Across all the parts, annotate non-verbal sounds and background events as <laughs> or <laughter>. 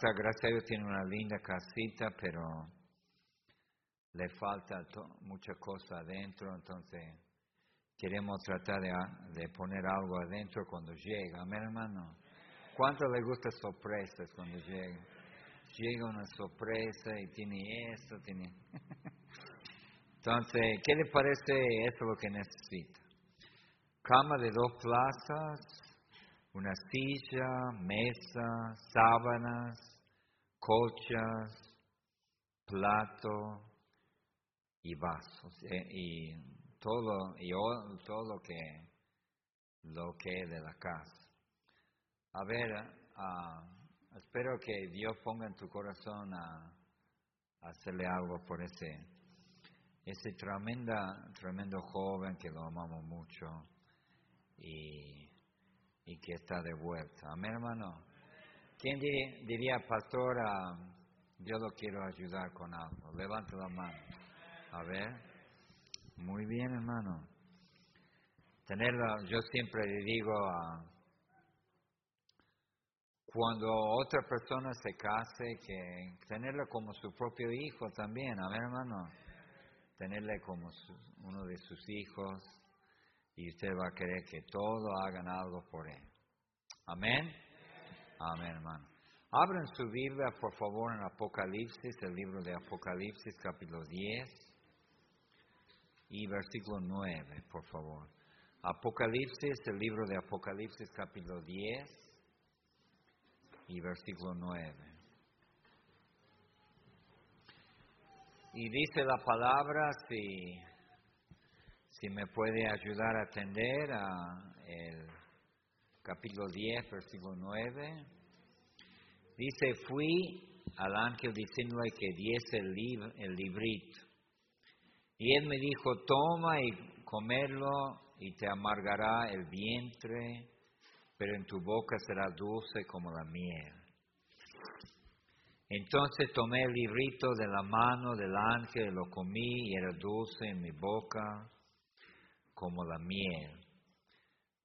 gracias a Dios tiene una linda casita, pero le falta mucha cosa adentro, entonces queremos tratar de, poner algo adentro cuando llega. Amén, hermano. ¿Cuánto le gusta sorpresas cuando llega? Llega una sorpresa y tiene esto, tiene... Entonces, ¿qué le parece eso lo que necesita? Cama de dos plazas, una silla, mesa, sábanas, colchas, plato y vasos eh, y todo y todo lo que lo que de la casa. A ver, uh, espero que Dios ponga en tu corazón a, a hacerle algo por ese ese tremenda, tremendo joven que lo amamos mucho y, y que está de vuelta. Amén, hermano. ¿Quién diría, pastora, yo lo quiero ayudar con algo? Levanta la mano. A ver. Muy bien, hermano. Tenerla, yo siempre le digo a cuando otra persona se case, que tenerla como su propio hijo también, amén hermano tenerle como uno de sus hijos y usted va a querer que todos hagan algo por él. Amén. Amén, hermano. Abran su Biblia, por favor, en Apocalipsis, el libro de Apocalipsis, capítulo 10 y versículo 9, por favor. Apocalipsis, el libro de Apocalipsis, capítulo 10 y versículo 9. Y dice la palabra, si, si me puede ayudar a atender a el capítulo 10, versículo 9. Dice, fui al ángel diciéndole que diese el, librito. Y él me dijo, toma y comerlo y te amargará el vientre, pero en tu boca será dulce como la miel. Entonces tomé el librito de la mano del ángel, lo comí y era dulce en mi boca como la miel.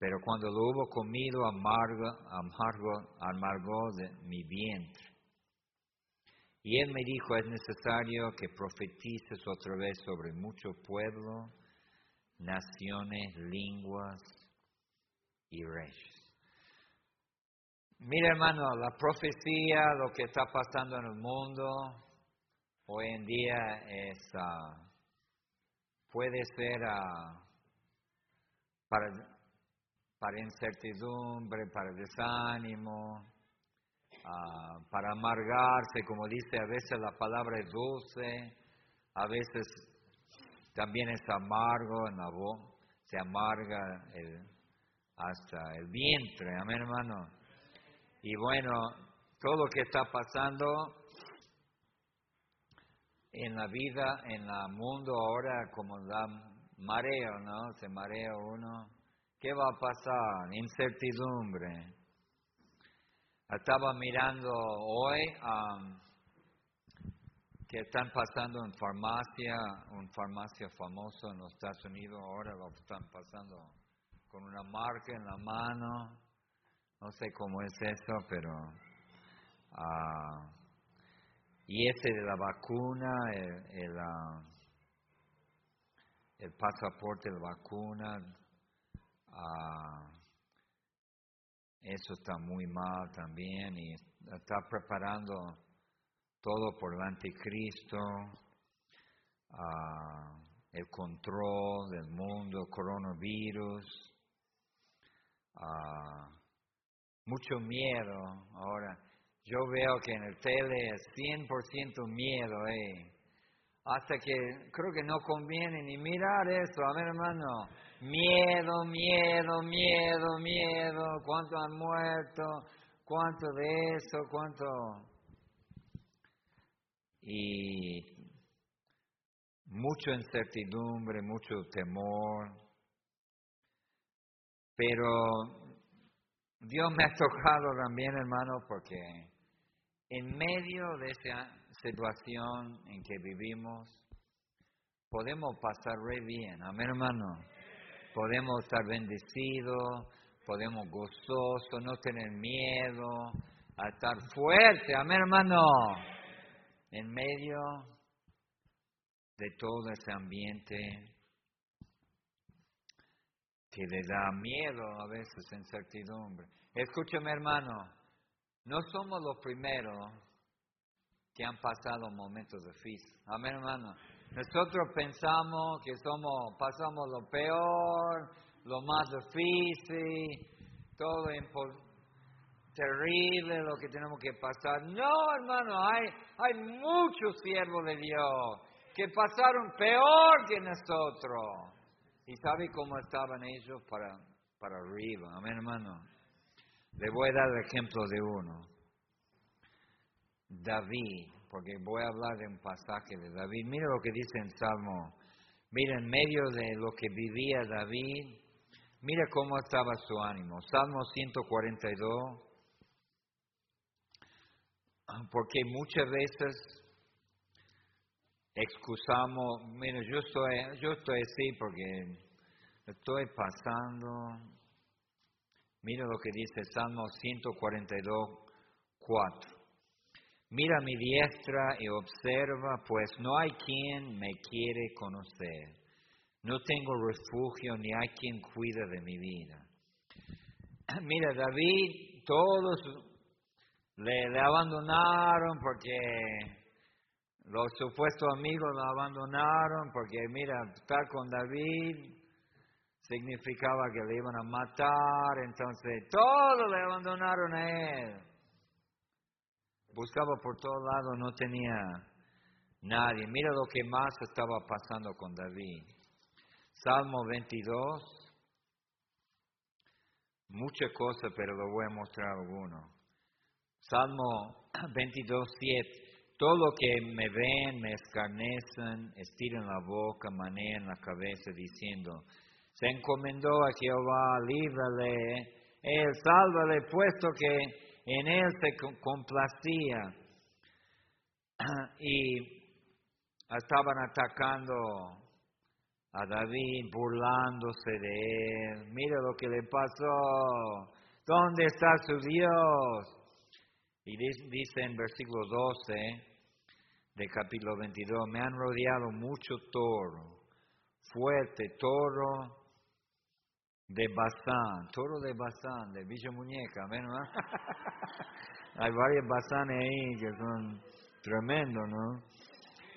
Pero cuando lo hubo comido, amargo, amargo, amargó de mi vientre. Y él me dijo, es necesario que profetices otra vez sobre mucho pueblo, naciones, lenguas y reyes. Mira hermano, la profecía, lo que está pasando en el mundo hoy en día es, ah, puede ser ah, para, para incertidumbre, para desánimo, ah, para amargarse, como dice a veces la palabra es dulce, a veces también es amargo en la voz, se amarga hasta el vientre, amén hermano. Y bueno, todo lo que está pasando en la vida, en el mundo ahora, como da mareo, ¿no? Se marea uno. ¿Qué va a pasar? Incertidumbre. Estaba mirando hoy um, que están pasando en farmacia, un farmacia famoso en los Estados Unidos, ahora lo están pasando con una marca en la mano no sé cómo es eso, pero... Ah, y ese de la vacuna, el, ah, el, pasaporte de la vacuna, ah, eso está muy mal también y está preparando todo por el anticristo, el control del mundo, coronavirus mucho miedo ahora. Yo veo que en el tele es 100% miedo, eh. Hasta que creo que no conviene ni mirar eso, a ver hermano. Miedo, miedo, miedo, miedo. ¿Cuánto han muerto? ¿Cuánto de eso? ¿Cuánto? Y mucha incertidumbre, mucho temor. Pero Dios me ha tocado también, hermano, porque en medio de esa situación en que vivimos, podemos pasar re bien, amén, hermano. Podemos estar bendecidos, podemos gozosos, no tener miedo, a estar fuerte, amén hermano, en medio de todo ese ambiente que le da miedo a veces, incertidumbre. Escúchame hermano, no somos los primeros que han pasado momentos difíciles. Amén hermano. Nosotros pensamos que somos, pasamos lo peor, lo más difícil, todo terrible lo que tenemos que pasar. No, hermano, hay, hay muchos siervos de Dios que pasaron peor que nosotros. ¿Y sabe cómo estaban ellos para, para arriba? Amén, hermano. Le voy a dar el ejemplo de uno. David porque voy a hablar de un pasaje de David. Mira lo que dice en Salmo. Mira, en medio de lo que vivía David, mira cómo estaba su ánimo. Salmo 142. Porque muchas veces excusamos, mira, yo estoy, yo estoy así porque estoy pasando. Mira lo que dice Salmo 142, 4. Mira mi diestra y observa, pues no hay quien me quiere conocer. No tengo refugio ni hay quien cuida de mi vida. <clears throat> Mira, David, todos le, abandonaron porque los supuestos amigos lo abandonaron porque, mira, estar con David significaba que le iban a matar, entonces todos le abandonaron a él buscaba por todos lados, no tenía nadie. Mira lo que más estaba pasando con David. Salmo 22, muchas cosas, pero lo voy a mostrar alguno. Salmo <clears throat> 22, 7. Todo lo que me ven, me escarnecen, estiran la boca, manean la cabeza, diciendo, se encomendó a Jehová, líbrale, él, sálvale, puesto que en él se complacía y estaban atacando a David, burlándose de él. Mira lo que le pasó. ¿Dónde está su Dios? Y dice en versículo 12 de capítulo 22, me han rodeado mucho toro, fuerte toro de Bazán, toro de Bazán, de Villa Muñeca, ¿ven? <laughs> Hay varios Bazanes ahí que son tremendos, ¿no?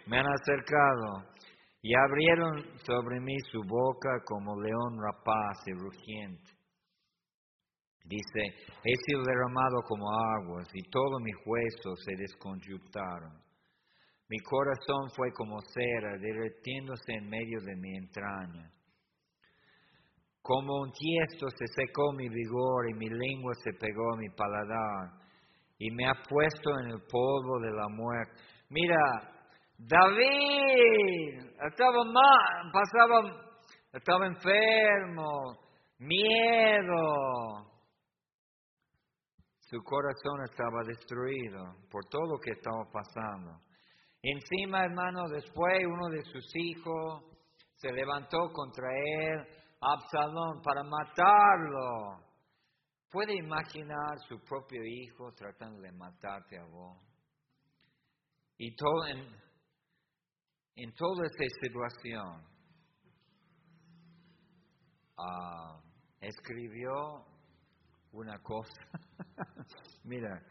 Me han acercado y abrieron sobre mí su boca como león rapaz y rugiente. Dice, he sido derramado como aguas y todos mis huesos se desconjuntaron. Mi corazón fue como cera, derretiéndose en medio de mi entraña. Como un tiesto se secó mi vigor y mi lengua se pegó a mi paladar y me ha puesto en el polvo de la muerte. Mira, David estaba mal, pasaba, estaba enfermo, miedo. Su corazón estaba destruido por todo lo que estaba pasando. Encima, hermano, después uno de sus hijos se levantó contra él Absalón para matarlo. ¿Puede imaginar su propio hijo tratando de matarte a vos? Y todo en, toda esta situación, ah, escribió una cosa. <laughs> Mira,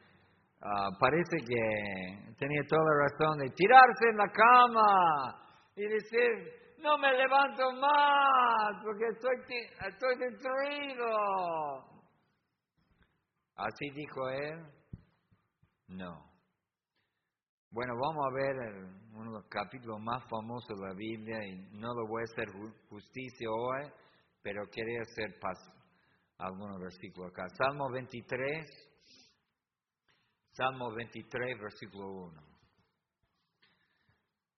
ah, parece que tenía toda la razón de tirarse en la cama y decir, no me levanto más porque estoy, estoy destruido. ¿Así dijo él? No. Bueno, vamos a ver uno de los capítulos más famosos de la Biblia y no lo voy a hacer justicia hoy, pero quería hacer algunos versículos acá. Salmo 23, Salmo 23, versículo 1.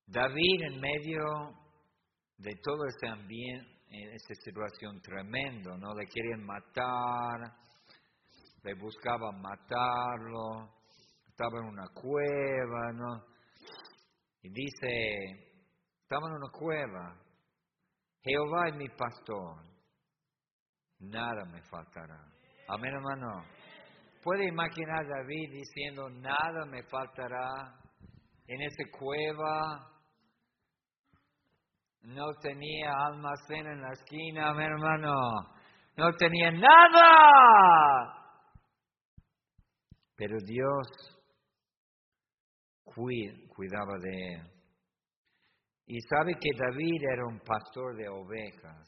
David en medio de todo ese ambiente, esa situación tremendo, ¿no? Le querían matar, le buscaban matarlo, estaba en una cueva, ¿no? Y dice, estaba en una cueva, Jehová es mi pastor, nada me faltará. Amén, hermano. puede imaginar a David diciendo, nada me faltará en esa cueva. No tenía almacén en la esquina, mi hermano. No tenía nada. Pero Dios cuidaba de él. Y sabe que David era un pastor de ovejas.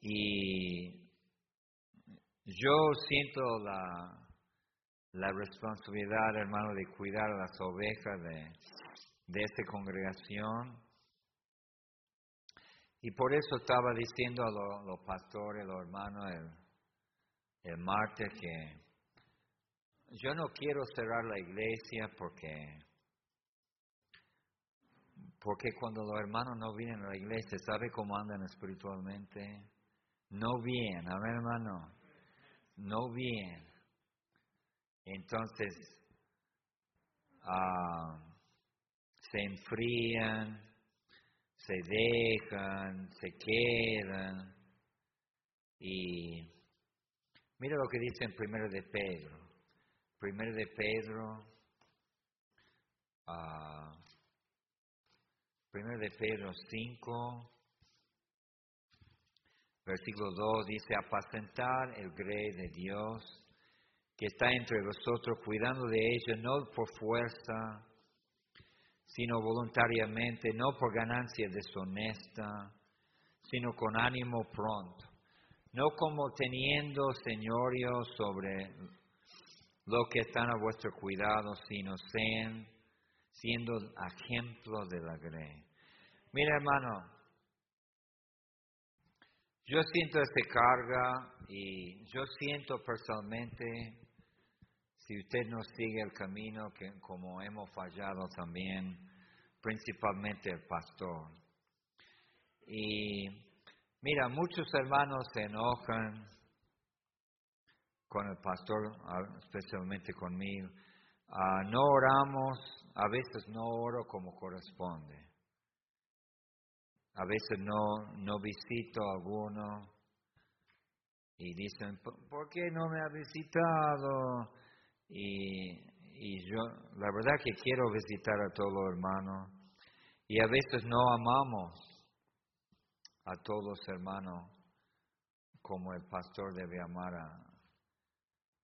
Y yo siento la, responsabilidad, hermano, de cuidar las ovejas de, de esta congregación. Y por eso estaba diciendo a los, pastores, los hermanos, el, el martes que yo no quiero cerrar la iglesia porque porque cuando los hermanos no vienen a la iglesia, ¿sabe cómo andan espiritualmente? No bien, ver hermano, no bien. Entonces, ah, se enfrían, se dejan, se quedan. Y mira lo que dice en primero de Pedro. Primero de Pedro, uh, primero de Pedro 5, versículo 2 dice, apacentar el grey de Dios que está entre vosotros, cuidando de ella no por fuerza, sino voluntariamente, no por ganancia deshonesta, sino con ánimo pronto, no como teniendo señorío sobre lo que están a vuestro cuidado, sino sean, siendo ejemplo de la grey. Mira, hermano, yo siento esta carga y yo siento personalmente si usted no sigue el camino que como hemos fallado también, principalmente el pastor. Y mira, muchos hermanos se enojan con el pastor, especialmente conmigo. Ah, no oramos, a veces no oro como corresponde. A veces no, no visito a alguno y dicen, ¿por qué no me ha visitado? Y, yo, la verdad que quiero visitar a todos los hermanos. Y a veces no amamos a todos los hermanos como el pastor debe amar a.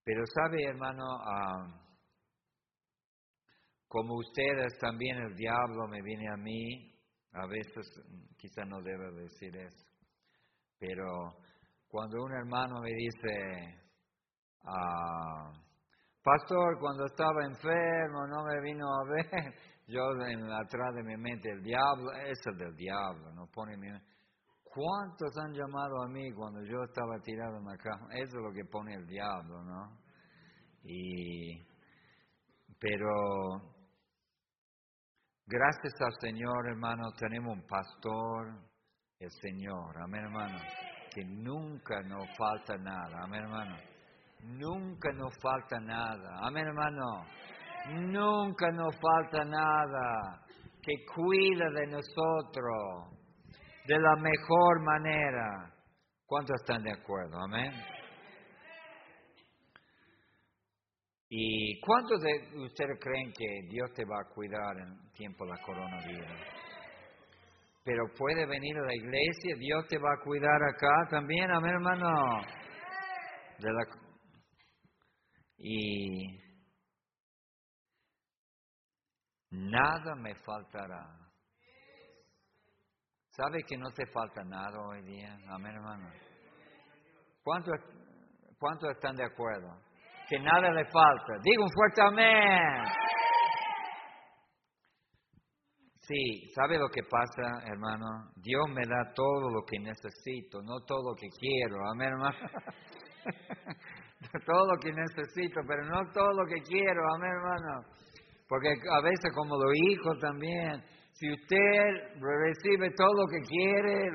Pero sabe, hermano, como ustedes también el diablo me viene a mí, a veces quizá no debo decir eso, pero cuando un hermano me dice, ah, Pastor, cuando estaba enfermo, no me vino a ver. <laughs> Yo en atrás de mi mente, el diablo, es el del diablo, no pone mi ¿Cuántos han llamado a mí cuando yo estaba tirado en la cama? Eso es lo que pone el diablo, ¿no? Y, pero gracias al Señor, hermano, tenemos un pastor, el Señor, amén, hermano, que nunca nos falta nada, amén, hermano Nunca nos falta nada. Amén, hermano. Nunca nos falta nada. Que cuida de nosotros de la mejor manera. ¿Cuántos están de acuerdo? Amén. ¿Y cuántos de ustedes creen que Dios te va a cuidar en tiempo de la coronavirus? Pero puede venir a la iglesia, Dios te va a cuidar acá también, amén hermano. Y nada me faltará. ¿Sabe que no te falta nada hoy día? Amén, hermano. ¿Cuántos, ¿Cuántos están de acuerdo? Que nada le falta. Digo un fuerte amén. Sí, ¿sabe lo que pasa, hermano? Dios me da todo lo que necesito, no todo lo que quiero. Amén, hermano. <laughs> <laughs> todo lo que necesito, pero no todo lo que quiero, amén hermano. Porque a veces como los hijos también, si usted recibe todo lo que quiere,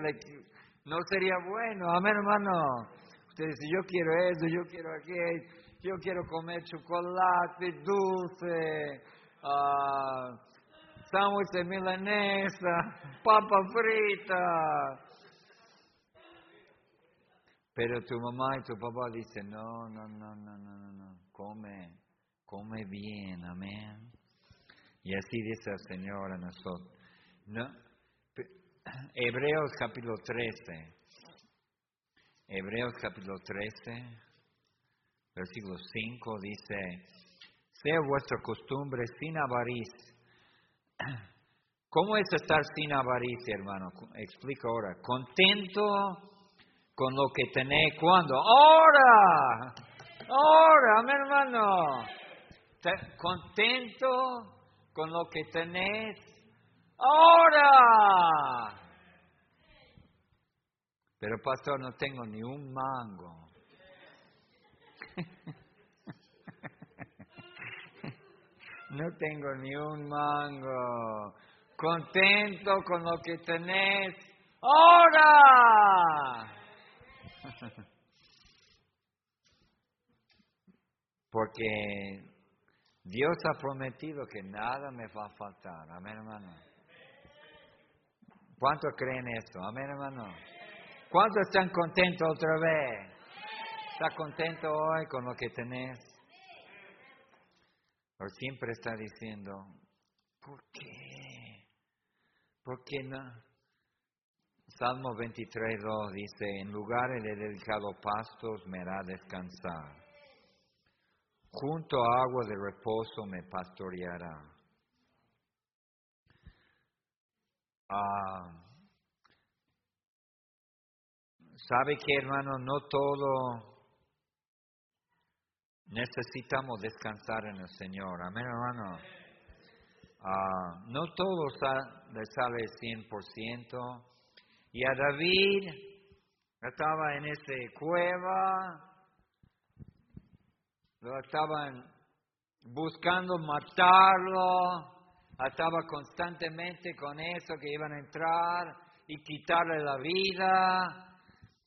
no sería bueno, amén hermano. Usted dice, yo quiero eso, yo quiero aquello, yo quiero comer chocolate, dulce, uh, sándwich de milanesa, papa frita Pero tu mamá y tu papá dicen, no, no, no, no, no, no, come, come bien, amén. Y así dice el Señor a nosotros. No, <clears throat> Hebreos capítulo 13. Hebreos capítulo 13, versículo 5 dice, sea vuestra costumbre sin avaricia. <clears throat> ¿Cómo es estar sin avaricia, hermano? Explico ahora. Contento con lo que tenés cuando. Ahora, ahora, mi hermano. Contento con lo que tenés ahora. Pero pastor, no tengo ni un mango. <laughs> no tengo ni un mango. Contento con lo que tenés ahora. <laughs> Porque Dios ha prometido que nada me va a faltar. Amén, hermano. ¿Cuántos creen esto? Amén, hermano. ¿Cuántos están contentos otra vez? ¿Está contento hoy con lo que tenés? O siempre está diciendo, ¿por qué? ¿Por qué no? Salmo 23, 2 dice, en lugares de delicados pastos me hará descansar. Junto a agua de reposo me pastoreará. Ah, ¿Sabe que hermano? No todo necesitamos descansar en el Señor. Amén, hermano. Ah, no todo le sale 100%. Y a David estaba en esa cueva, lo estaban buscando matarlo, estaba constantemente con eso que iban a entrar y quitarle la vida.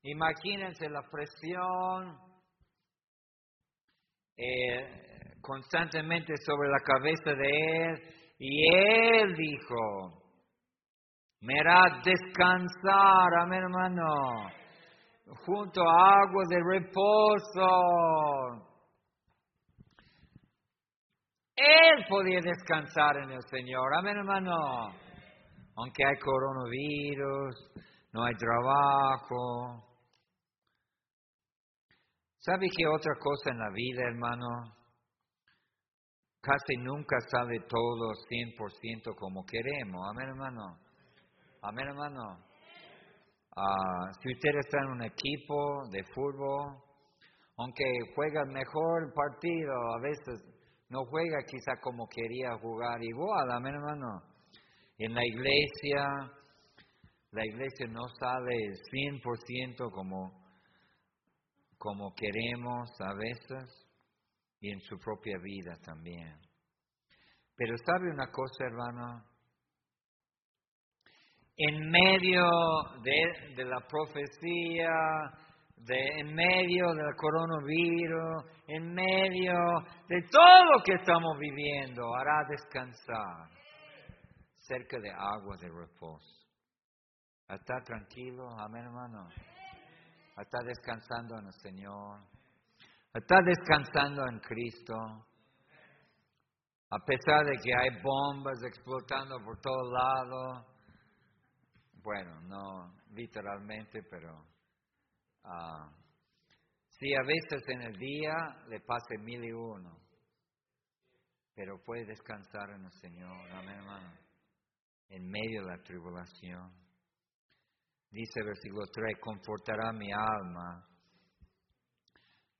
Imagínense la presión eh, constantemente sobre la cabeza de él. Y él dijo, me hará descansar, amén hermano, junto a agua de reposo. Él podía descansar en el Señor, amén hermano. Aunque hay coronavirus, no hay trabajo, ¿Sabe qué otra cosa en la vida, hermano? Casi nunca sale todo 100% como queremos. Amén, hermano. Amén, hermano. Ah, si usted está en un equipo de fútbol, aunque juega mejor partido, a veces no juega quizá como quería jugar igual. Amén, hermano. En la iglesia, la iglesia no sale 100% como como queremos a veces y en su propia vida también. Pero sabe una cosa, hermano, en medio de, la profecía, de, en medio del coronavirus, en medio de todo lo que estamos viviendo, hará descansar cerca de agua de reposo. ¿Está tranquilo? Amén, hermano está descansando en el Señor, está descansando en Cristo, a pesar de que hay bombas explotando por todos lados, bueno, no literalmente, pero uh, a veces en el día le pase mil y uno, pero puede descansar en el Señor, amén hermano, en medio de la tribulación. Dice versículo 3, confortará mi alma,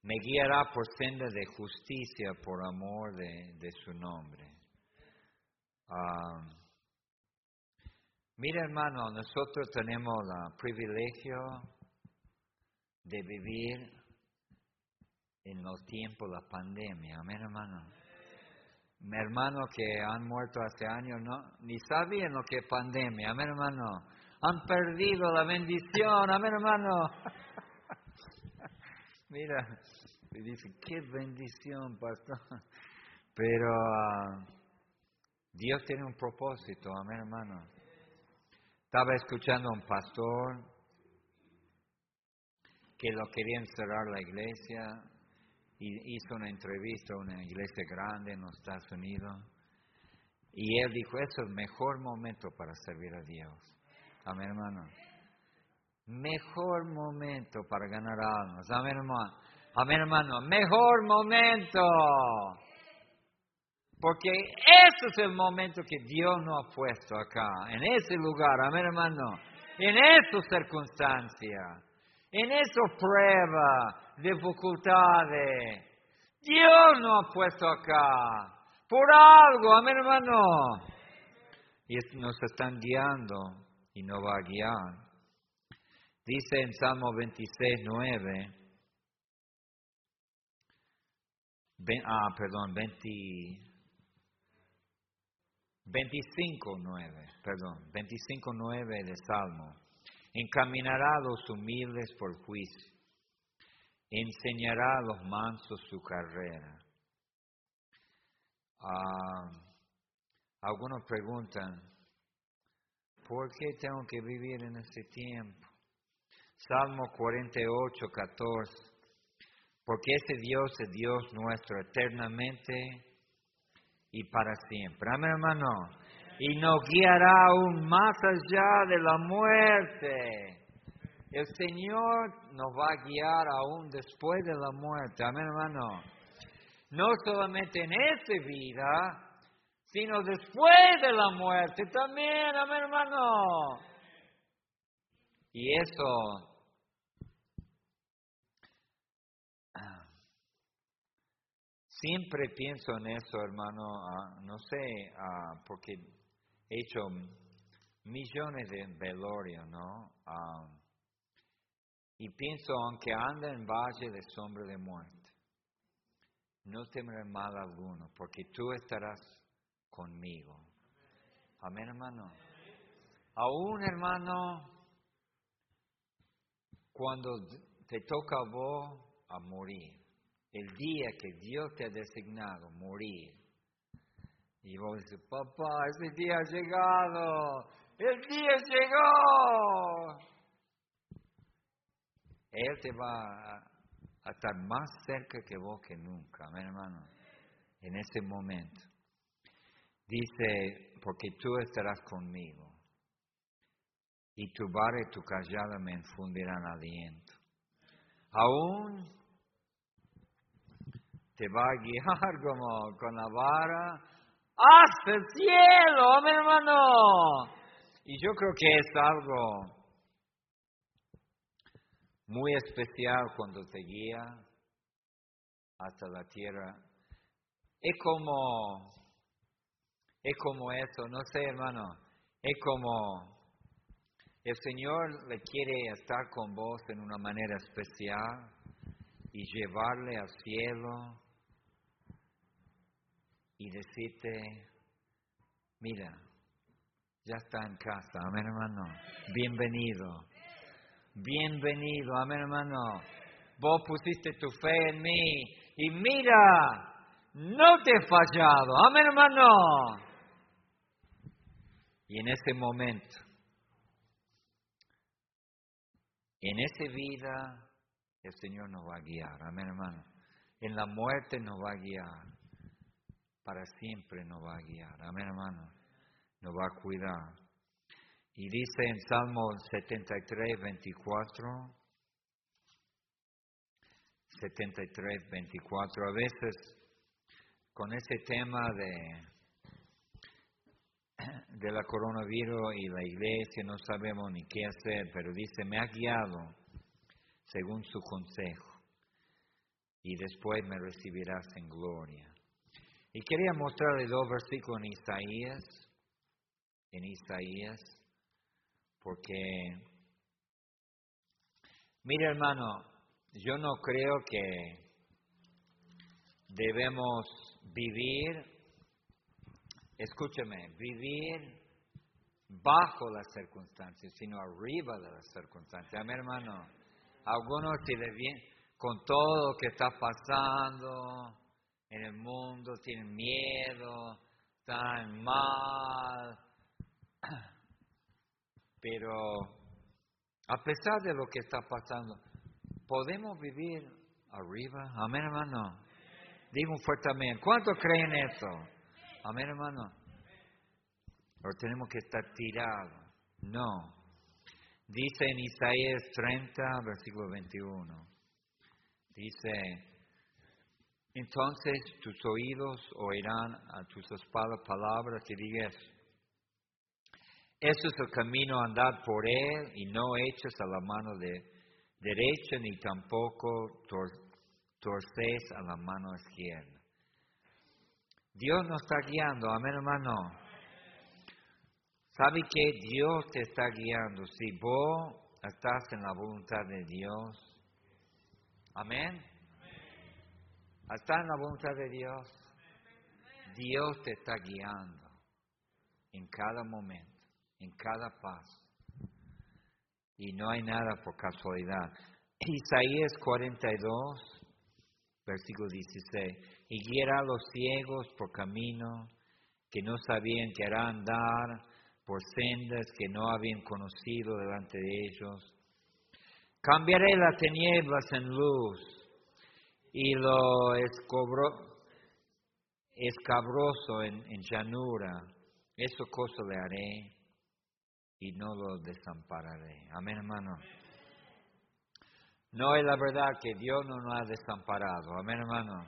me guiará por senda de justicia por amor de, su nombre. Um, mira hermano, nosotros tenemos el privilegio de vivir en los tiempos de la pandemia. Amén, hermano. Mi hermano que han muerto hace años no, ni sabían lo que es pandemia. Amén, hermano han perdido la bendición. Amén, hermano. <laughs> Mira, y dice, qué bendición, pastor. Pero ah, Dios tiene un propósito, amén, hermano. Estaba escuchando a un pastor que lo querían cerrar la iglesia y hizo una entrevista a una iglesia grande en los Estados Unidos. Y él dijo, es el mejor momento para servir a Dios. Amén, hermano. Mejor momento para ganar almas. Amén, hermano. Amén, hermano. Mejor momento. Porque ese es el momento que Dios nos ha puesto acá, en ese lugar. Amén, hermano. En esas circunstancias, en esas pruebas, dificultades. Dios nos ha puesto acá. Por algo, amén, hermano. Y nos están guiando y nos va a guiar. Dice en Salmo 26, 9. ah, perdón, 20, 25, 9, perdón, 25, 9 de Salmo. Encaminará a los humildes por juicio, enseñará a los mansos su carrera. Ah, algunos preguntan, ¿por qué tengo que vivir en este tiempo? Salmo 48, 14. Porque ese Dios es Dios nuestro eternamente y para siempre. Amén, hermano. Y nos guiará aún más allá de la muerte. El Señor nos va a guiar aún después de la muerte. Amén, hermano. No solamente en esta vida, sino después de la muerte también. Amén, hermano. Y eso Siempre pienso en eso, hermano, ah, no sé, ah, porque he hecho millones de velorios, ¿no? Ah, y pienso, aunque ande en valle de sombra de muerte, no temeré mal alguno, porque tú estarás conmigo. Amén, hermano. Aún, hermano, cuando te toca a vos a morir, el día que Dios te ha designado morir. Y vos dices, papá, ese día ha llegado, el día llegó. Él te va a, estar más cerca que vos que nunca, amén hermano, en ese momento. Dice, porque tú estarás conmigo y tu vara y tu callada me infundirán aliento. Aún te va a guiar <laughs> como con la vara hasta el cielo, mi hermano. Y yo creo que es algo muy especial cuando te guía hasta la tierra. Es como, es como eso, no sé hermano, es como el Señor le quiere estar con vos en una manera especial y llevarle al cielo y decirte, mira, ya está en casa, amén hermano, bienvenido, bienvenido, amén hermano, vos pusiste tu fe en mí y mira, no te he fallado, amén hermano. Y en ese momento, en esa vida, el Señor nos va a guiar, amén hermano. En la muerte nos va a guiar para siempre nos va a guiar. Amén, hermano. Nos va a cuidar. Y dice en Salmo 73, 24, 73, 24, a veces con ese tema de, de la coronavirus y la iglesia no sabemos ni qué hacer, pero dice, me ha guiado según su consejo y después me recibirás en gloria. Y quería mostrarle dos versículos en Isaías, en Isaías, porque, mire hermano, yo no creo que debemos vivir, escúcheme, vivir bajo las circunstancias, sino arriba de las circunstancias. Amén, hermano. Algunos le vienen con todo lo que está pasando, en el mundo, tienen miedo, están mal. <clears throat> Pero a pesar de lo que está pasando, podemos vivir arriba. Amén, hermano. Digo un fuerte. ¿Cuántos creen eso? Amén, hermano. O tenemos que estar tirados. No. Dice en Isaías 30, versículo 21. Dice, entonces tus oídos oirán a tus espaldas palabras que digas, eso es el camino, andar por él y no eches a la mano de derecha ni tampoco torces a la mano izquierda. Dios nos está guiando, amén hermano. ¿Sabe que Dios te está guiando? Si vos estás en la voluntad de Dios, amén. ¿Estás en la voluntad de Dios? Dios te está guiando en cada momento en cada paso. Y no hay nada por casualidad. Isaías 42, versículo 16. Y guiará a los ciegos por camino que no sabían que hará andar, por sendas que no habían conocido delante de ellos. Cambiaré las tinieblas en luz y lo escabroso en, llanura. Eso cosa le haré y no lo desampararé. Amén, hermano. No es la verdad que Dios no nos ha desamparado. Amén, hermano.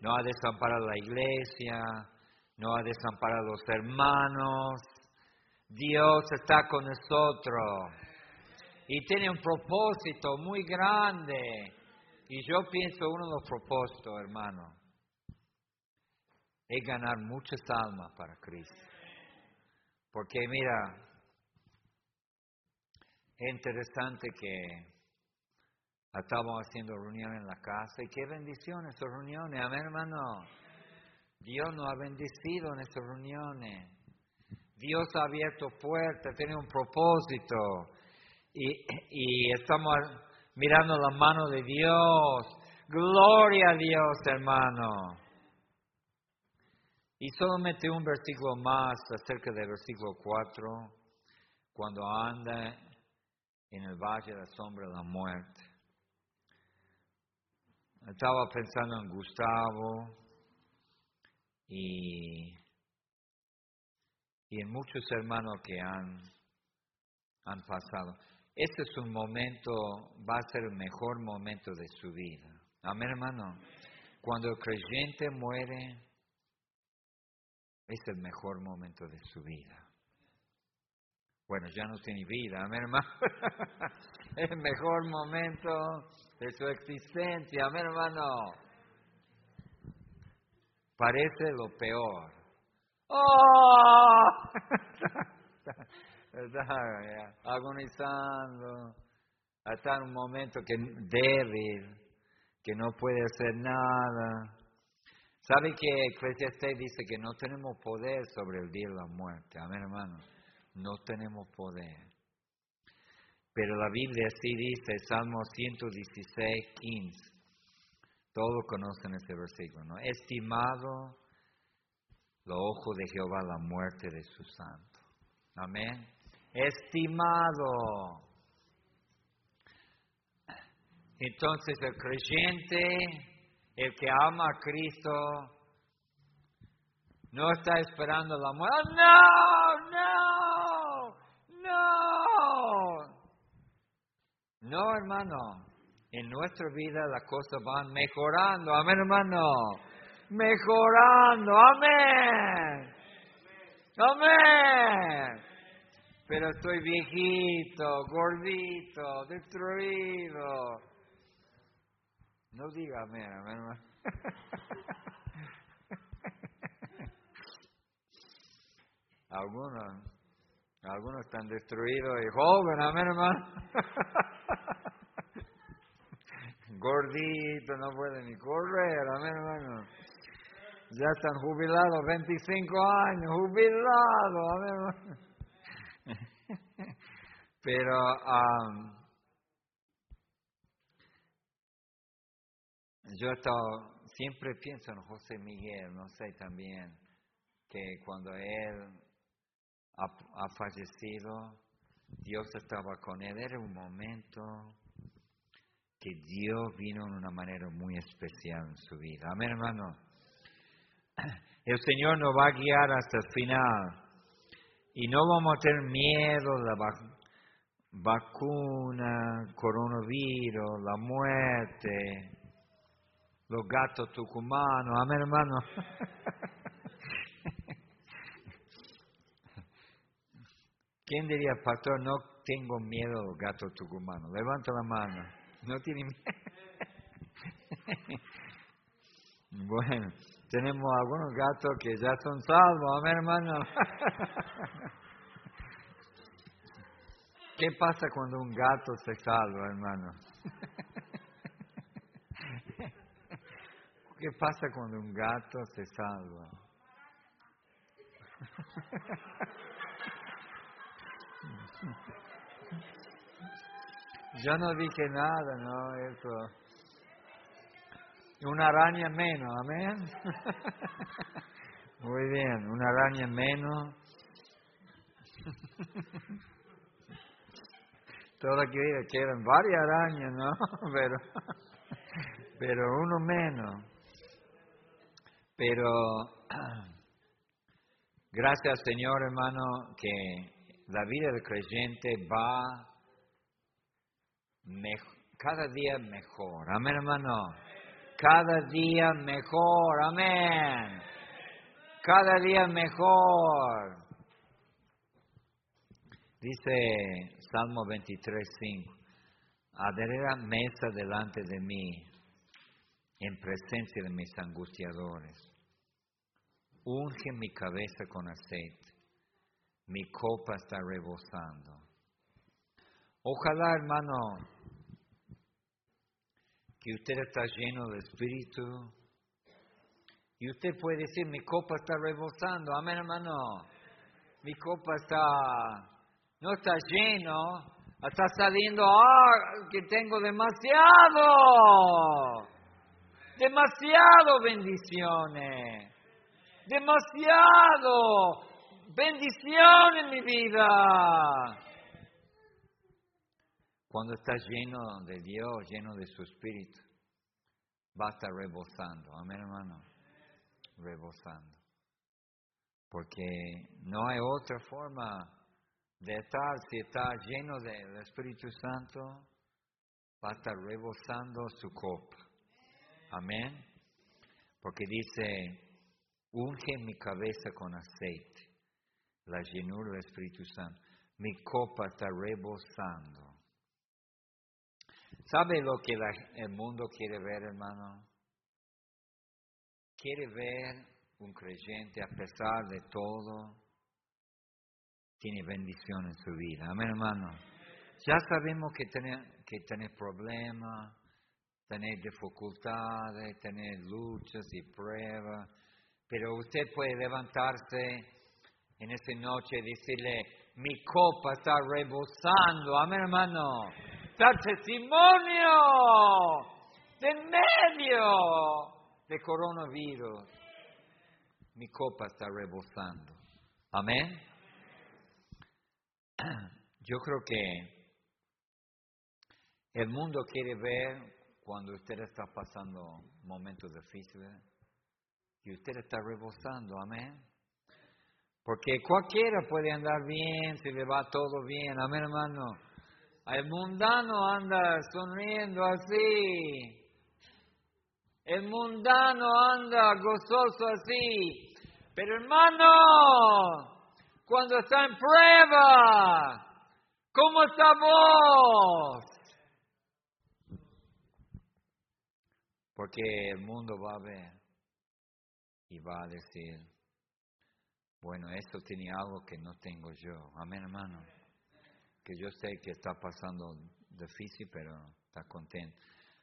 No ha desamparado la iglesia, no ha desamparado los hermanos. Dios está con nosotros y tiene un propósito muy grande. Y yo pienso uno de los propósitos, hermano, es ganar muchas almas para Cristo. Porque mira, es interesante que estamos haciendo reuniones en la casa y qué bendiciones esas reuniones, amén hermano. Dios nos ha bendecido en esas reuniones. Dios ha abierto puertas, tiene un propósito y, estamos mirando la mano de Dios. Gloria a Dios, hermano. Y solamente un versículo más acerca del versículo 4, cuando anda en el valle de la sombra de la muerte. Estaba pensando en Gustavo y, y en muchos hermanos que han, han pasado. Este es un momento, va a ser el mejor momento de su vida. Amén, hermano. Cuando el creyente muere, es el mejor momento de su vida. Bueno, ya no tiene vida, amén hermano. <laughs> el mejor momento de su existencia, amén hermano. Parece lo peor. ¡Oh! <laughs> agonizando. En un momento que débil, que no puede hacer nada. ¿Sabe que Eclesiastes dice que no tenemos poder sobre el día de la muerte? Amén, hermano no tenemos poder. Pero la Biblia sí dice, Salmo 116, 15. Todos conocen ese versículo, ¿no? Estimado los ojos de Jehová la muerte de su santo. Amén. Estimado. Entonces el creyente, el que ama a Cristo, no está esperando la muerte. No, no, No, hermano. En nuestra vida las cosas van mejorando. Amén, hermano. Mejorando. Amén. Amén. Pero estoy viejito, gordito, destruido. No diga amén, amén. <laughs> Algunos algunos están destruidos y jóvenes, amén, hermano. <laughs> Gordito, no puede ni correr, amén, hermano. Ya están jubilados, 25 años, jubilados. <laughs> Pero um, yo he siempre pienso en José Miguel, no sé también, que cuando él ha, fallecido, Dios estaba con él. Era un momento que Dios vino de una manera muy especial en su vida. Amén, hermano. <coughs> El Señor nos va a guiar hasta el final. Y no vamos a tener miedo de la vacuna, coronavirus, la muerte, los gatos tucumanos. Amén, hermano. <laughs> ¿Quién diría, pastor, no tengo miedo a los gatos tucumanos? Levanta la mano. No tiene miedo. <laughs> bueno, tenemos algunos gatos que ya son salvos, amén, hermano. ¿Qué pasa cuando un gato se salva, hermano? ¿Qué pasa cuando un gato se salva? Yo no dije nada, ¿no? Eso. Una araña menos, amén. <laughs> Muy bien, una araña menos. Toda que vida quedan varias arañas, ¿no? <laughs> Pero, pero uno menos. Pero <clears throat> gracias Señor hermano que la vida del creyente va cada día mejor. Amén, hermano. Cada día mejor. Amén. Cada día mejor. Dice Salmo 23, 5. Adherera mesa delante de mí, en presencia de mis angustiadores. Unge mi cabeza con aceite mi copa está rebosando. Ojalá, hermano, que usted está lleno de espíritu. Y usted puede decir, mi copa está rebosando. Amén, hermano. Mi copa está, no está lleno, está saliendo, ah, que tengo demasiado, demasiado bendiciones, demasiado bendición en mi vida. Cuando estás lleno de Dios, lleno de su Espíritu, va a estar rebosando. Amén, hermano. Rebosando. Porque no hay otra forma de estar. Si está lleno del Espíritu Santo, va a estar rebosando su copa. Amén. Porque dice, unge mi cabeza con aceite la llenura del Espíritu Santo. Mi copa está rebosando. ¿Sabe lo que el mundo quiere ver, hermano? Quiere ver un creyente a pesar de todo, tiene bendición en su vida. Amén, hermano. Ya sabemos que tiene que tener problemas, tener dificultades, tener luchas y pruebas, pero usted puede levantarse en esta noche decirle, mi copa está rebosando, amén hermano, está testimonio de medio de coronavirus. Mi copa está rebosando. Amén. Yo creo que el mundo quiere ver cuando usted está pasando momentos difíciles y usted está rebosando. Amén. Porque cualquiera puede andar bien si le va todo bien. Amén, hermano. El mundano anda sonriendo así. El mundano anda gozoso así. Pero hermano, cuando está en prueba, ¿cómo está vos? Porque el mundo va a ver y va a decir, bueno, eso tiene algo que no tengo yo. Amén, hermano. Que yo sé que está pasando difícil, pero está contento.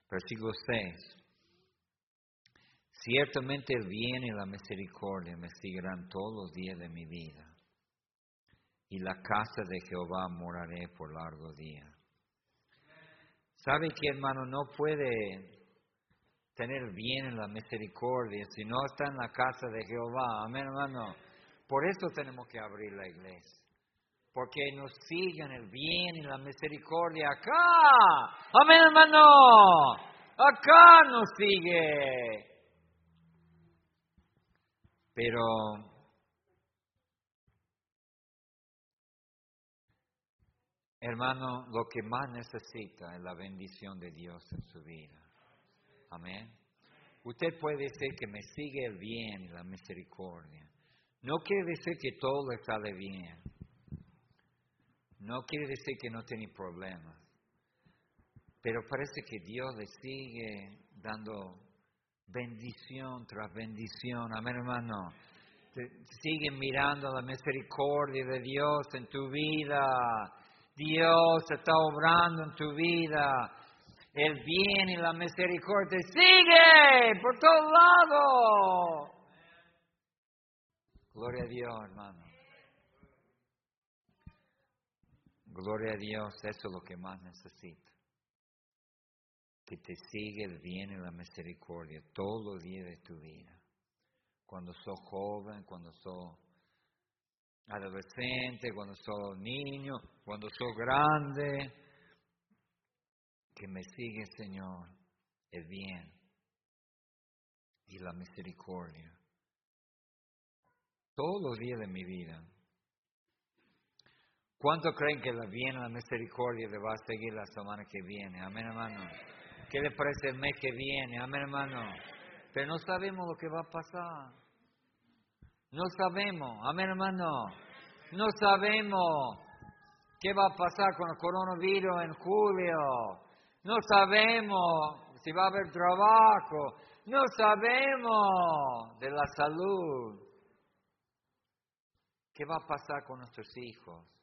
Versículo 6. Ciertamente y la misericordia me seguirán todos los días de mi vida. Y la casa de Jehová moraré por largo día. ¿Sabe que hermano no puede tener bien en la misericordia si no está en la casa de Jehová? Amén, hermano. Por eso tenemos que abrir la iglesia. Porque nos siguen el bien y la misericordia acá. Amén, hermano. Acá nos sigue. Pero hermano, lo que más necesita es la bendición de Dios en su vida. Amén. Usted puede decir que me sigue el bien y la misericordia. No quiere decir que todo le sale bien. No quiere decir que no tiene problemas. Pero parece que Dios le sigue dando bendición tras bendición. Amén, hermano. sigue mirando la misericordia de Dios en tu vida. Dios está obrando en tu vida. El bien y la misericordia sigue por todos lados. Gloria a Dios, hermano. Gloria a Dios, eso es lo que más necesito. Que te siga el bien y la misericordia todos los días de tu vida. Cuando sos joven, cuando sos adolescente, cuando sos niño, cuando sos grande. Que me sigue, Señor, el bien y la misericordia. Todos los días de mi vida. ¿Cuánto creen que la bien y la misericordia le va a seguir la semana que viene? Amén, hermano. ¿Qué le parece el mes que viene? Amén, hermano. Pero no sabemos lo que va a pasar. No sabemos. Amén, hermano. No sabemos qué va a pasar con el coronavirus en julio. No sabemos si va a haber trabajo. No sabemos de la salud. ¿Qué va a pasar con nuestros hijos?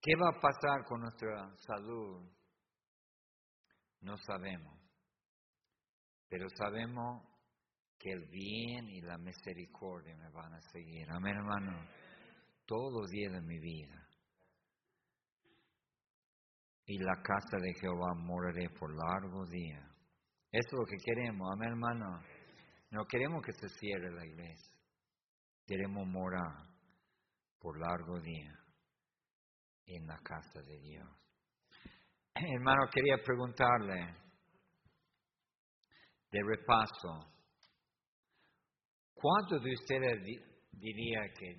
¿Qué va a pasar con nuestra salud? No sabemos, pero sabemos que el bien y la misericordia me van a seguir. Amén, hermano. Todos los días de mi vida. Y la casa de Jehová moraré por largos días. Eso es lo que queremos, amén, hermano. No queremos que se cierre la iglesia. Queremos morar por largos días en la casa de Dios. Hermano, quería preguntarle de repaso, ¿cuántos de ustedes diría que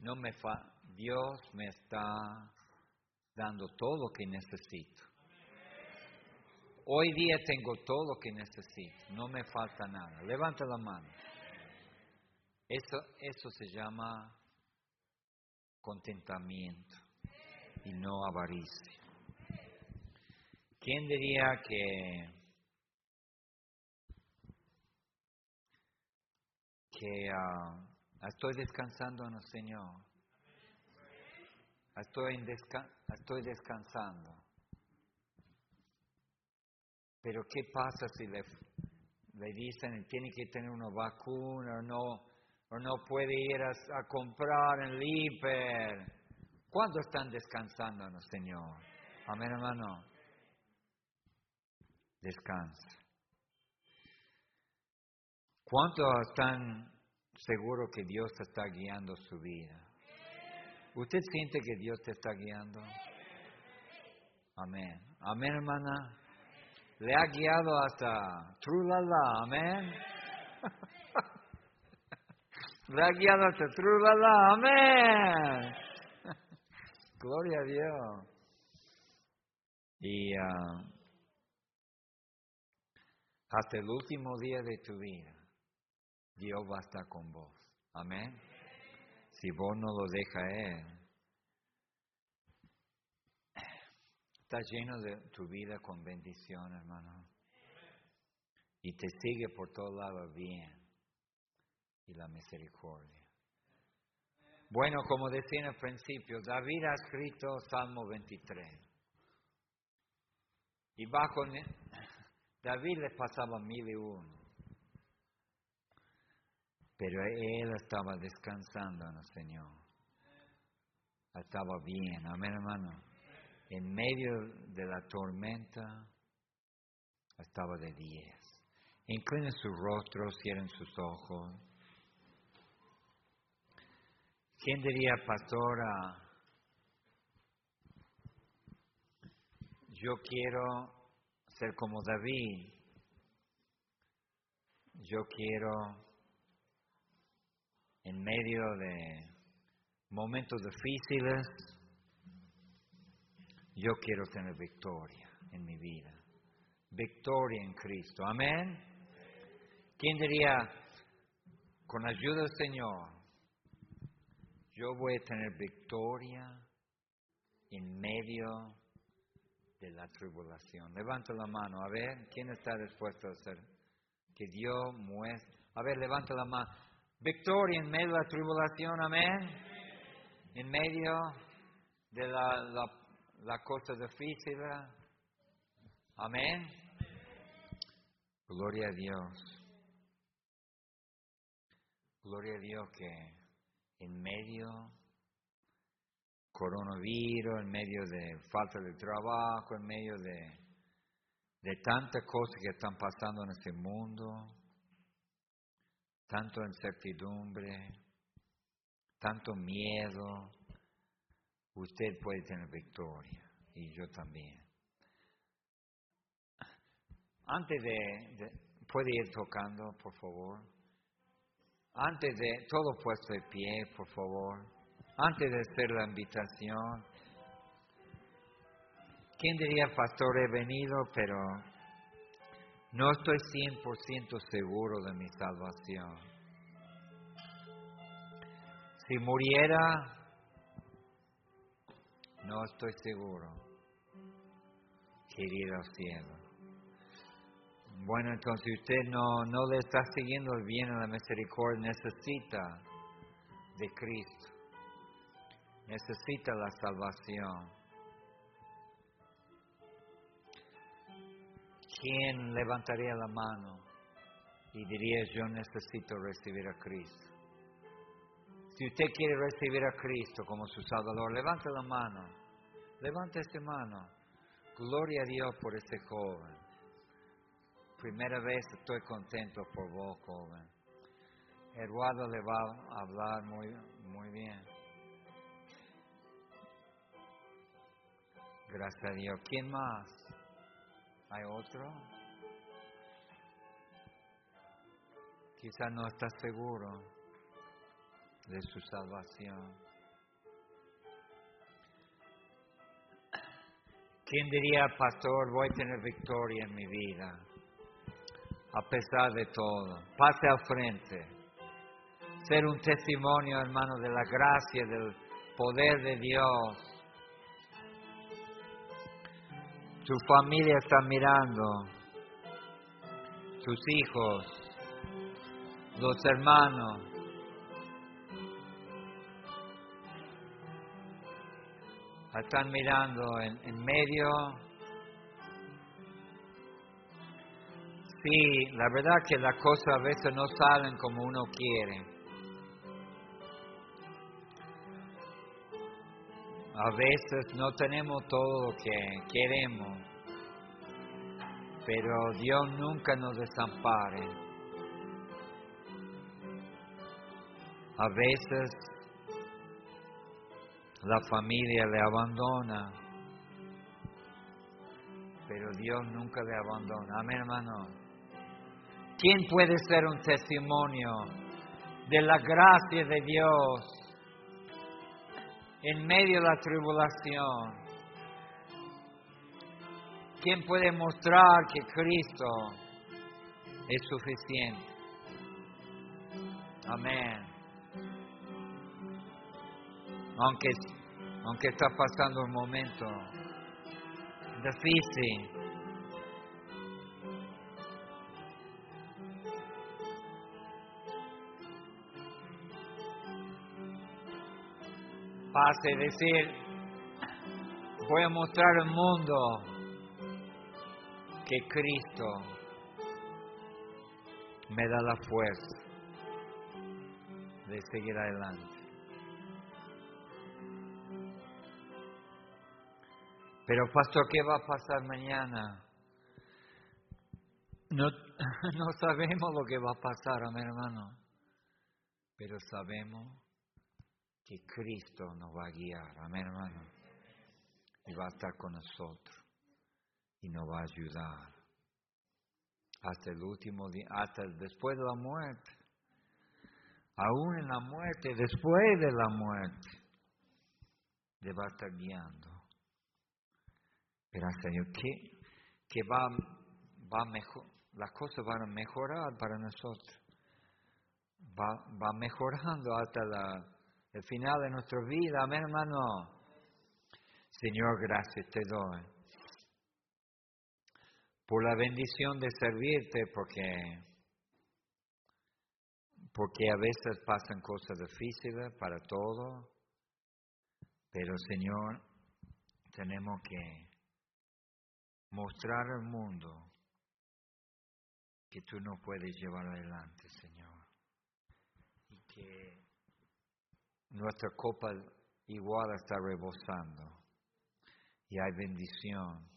no me fa Dios me está dando todo lo que necesito? Hoy día tengo todo lo que necesito, no me falta nada. Levanta la mano. Eso, eso se llama contentamiento y no avaricia. ¿Quién diría que, que ah, estoy descansando en el Señor? Estoy, estoy descansando. Pero ¿qué pasa si le, le dicen tiene que tener una vacuna o no, o no puede ir a, comprar en el hiper? ¿Cuándo están descansando Señor? Amén, hermano. Descansa. ¿Cuánto están seguros que Dios te está guiando su vida? ¿Usted siente que Dios te está guiando? Amén. Amén, hermana. Le ha guiado hasta Trulala. Amén. <laughs> Le ha guiado hasta Trulala. Amén. Gloria a Dios. Y ah, hasta el último día de tu vida, Dios va a estar con vos. Amén. Si vos no lo dejas Él, está lleno de tu vida con bendición, hermano. Y te sigue por todos lados bien. Y la misericordia. Bueno, como decía en el principio, David ha escrito Salmo 23. Y bajo David le pasaba mil y uno. Pero él estaba descansando en el Señor. Estaba bien, amén hermano. En medio de la tormenta estaba de diez. Inclinen su rostro, cierren sus ojos. ¿Quién diría, pastora? Yo quiero ser como David. Yo quiero, en medio de momentos difíciles, yo quiero tener victoria en mi vida. Victoria en Cristo. Amén. ¿Quién diría, con ayuda del Señor, yo voy a tener victoria en medio de la tribulación? Levanta la mano, a ver, ¿quién está dispuesto a hacer? Que Dios muestre. A ver, levanta la mano. Victoria en medio de la tribulación, amén. En medio de la, la cosa difícil. Amén. Gloria a Dios. Gloria a Dios que en medio coronavirus, en medio de falta de trabajo, en medio de, de tantas cosas que están pasando en este mundo, tanto incertidumbre, tanto miedo, usted puede tener victoria y yo también. Antes de, puede ir tocando, por favor. Antes de, todo puesto de pie, por favor. Antes de hacer la invitación. ¿Quién diría, pastor, he venido, pero no estoy 100% seguro de mi salvación? Si muriera, no estoy seguro que ir al cielo. Bueno, entonces usted no, no le está siguiendo el bien de la misericordia, necesita de Cristo, necesita la salvación. ¿Quién levantaría la mano y diría yo necesito recibir a Cristo? Si usted quiere recibir a Cristo como su Salvador, levante la mano. Levante esta mano. Gloria a Dios por este joven. Primera vez estoy contento por vos, joven. Eduardo le va a hablar muy, muy bien. Gracias a Dios. ¿Quién más? ¿Hay otro? Quizás no está seguro de su salvación. ¿Quién diría, pastor, voy a tener victoria en mi vida? A pesar de todo. Pase al frente. Ser un testimonio, hermano, de la gracia, del poder de Dios. Tu familia está mirando. Tus hijos. Los hermanos están mirando en, medio. Sí, la verdad que las cosas a veces no salen como uno quiere. A veces no tenemos todo lo que queremos, pero Dios nunca nos desampare. A veces la familia le abandona, pero Dios nunca le abandona. Amén, hermano. ¿Quién puede ser un testimonio de la gracia de Dios en medio de la tribulación? ¿Quién puede mostrar que Cristo es suficiente? Amén aunque, aunque está pasando un momento difícil. Pase decir, voy a mostrar al mundo que Cristo me da la fuerza de seguir adelante. Pero pastor, ¿qué va a pasar mañana? No, <laughs> no sabemos lo que va a pasar, amén hermano. Pero sabemos que Cristo nos va a guiar, amén hermano. Y va a estar con nosotros. y nos va a ayudar hasta el último día, hasta después de la muerte. Aún en la muerte, después de la muerte, le va a estar guiando. Pero Señor, que, que va, va mejor, las cosas van a mejorar para nosotros. Va, va mejorando hasta la, el final de nuestra vida. Amén, hermano. Señor, gracias te doy por la bendición de servirte, porque, porque a veces pasan cosas difíciles para todos, pero Señor, tenemos que mostrar al mundo que tú no puedes llevar adelante, Señor, y que nuestra copa igual está rebosando y hay bendición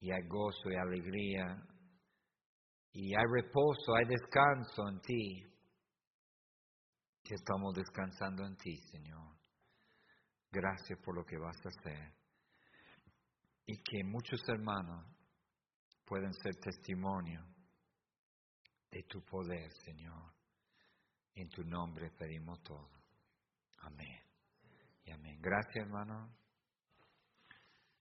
y hay gozo y alegría y hay reposo, hay descanso en ti, que estamos descansando en ti, Señor. Gracias por lo que vas a hacer y que muchos hermanos pueden ser testimonio de tu poder, Señor. En tu nombre pedimos todo. Amén. Y amén. Gracias, hermano.